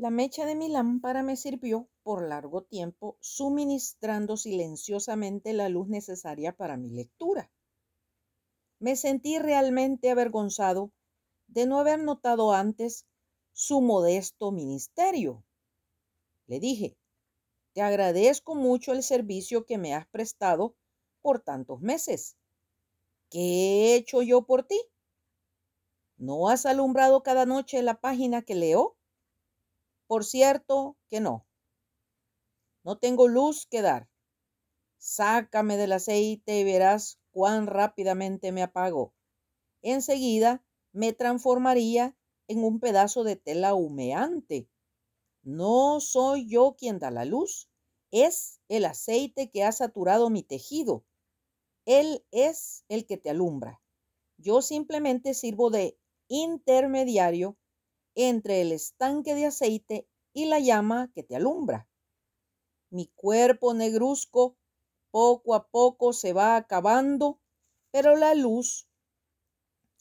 La mecha de mi lámpara me sirvió por largo tiempo, suministrando silenciosamente la luz necesaria para mi lectura. Me sentí realmente avergonzado de no haber notado antes su modesto ministerio. Le dije, te agradezco mucho el servicio que me has prestado por tantos meses. ¿Qué he hecho yo por ti? ¿No has alumbrado cada noche la página que leo? Por cierto que no. No tengo luz que dar. Sácame del aceite y verás cuán rápidamente me apago. Enseguida me transformaría en un pedazo de tela humeante. No soy yo quien da la luz, es el aceite que ha saturado mi tejido. Él es el que te alumbra. Yo simplemente sirvo de intermediario entre el estanque de aceite y la llama que te alumbra. Mi cuerpo negruzco poco a poco se va acabando, pero la luz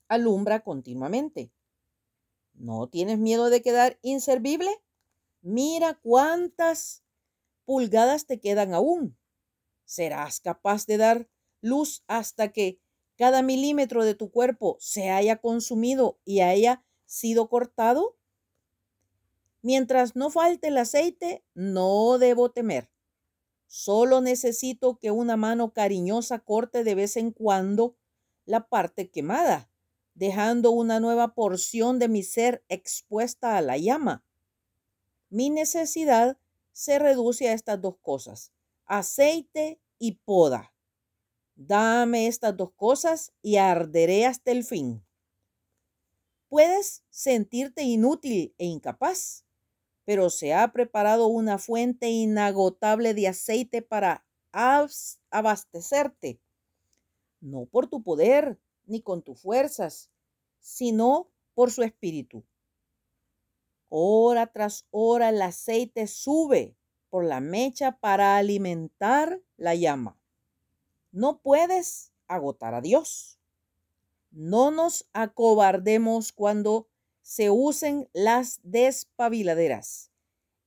alumbra continuamente. ¿No tienes miedo de quedar inservible? Mira cuántas pulgadas te quedan aún. ¿Serás capaz de dar luz hasta que cada milímetro de tu cuerpo se haya consumido y haya sido cortado? Mientras no falte el aceite, no debo temer. Solo necesito que una mano cariñosa corte de vez en cuando la parte quemada, dejando una nueva porción de mi ser expuesta a la llama. Mi necesidad se reduce a estas dos cosas, aceite y poda. Dame estas dos cosas y arderé hasta el fin. Puedes sentirte inútil e incapaz, pero se ha preparado una fuente inagotable de aceite para abastecerte, no por tu poder ni con tus fuerzas, sino por su espíritu. Hora tras hora el aceite sube por la mecha para alimentar la llama. No puedes agotar a Dios. No nos acobardemos cuando se usen las despabiladeras.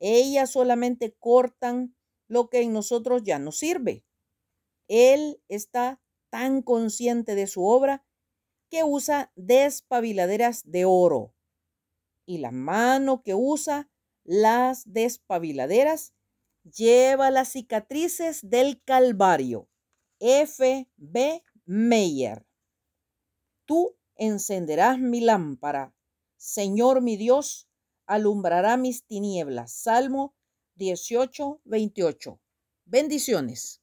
Ellas solamente cortan lo que en nosotros ya no sirve. Él está tan consciente de su obra que usa despabiladeras de oro. Y la mano que usa las despabiladeras lleva las cicatrices del Calvario. F. B. Meyer. Tú encenderás mi lámpara Señor mi Dios, alumbrará mis tinieblas. Salmo 18, 28. Bendiciones.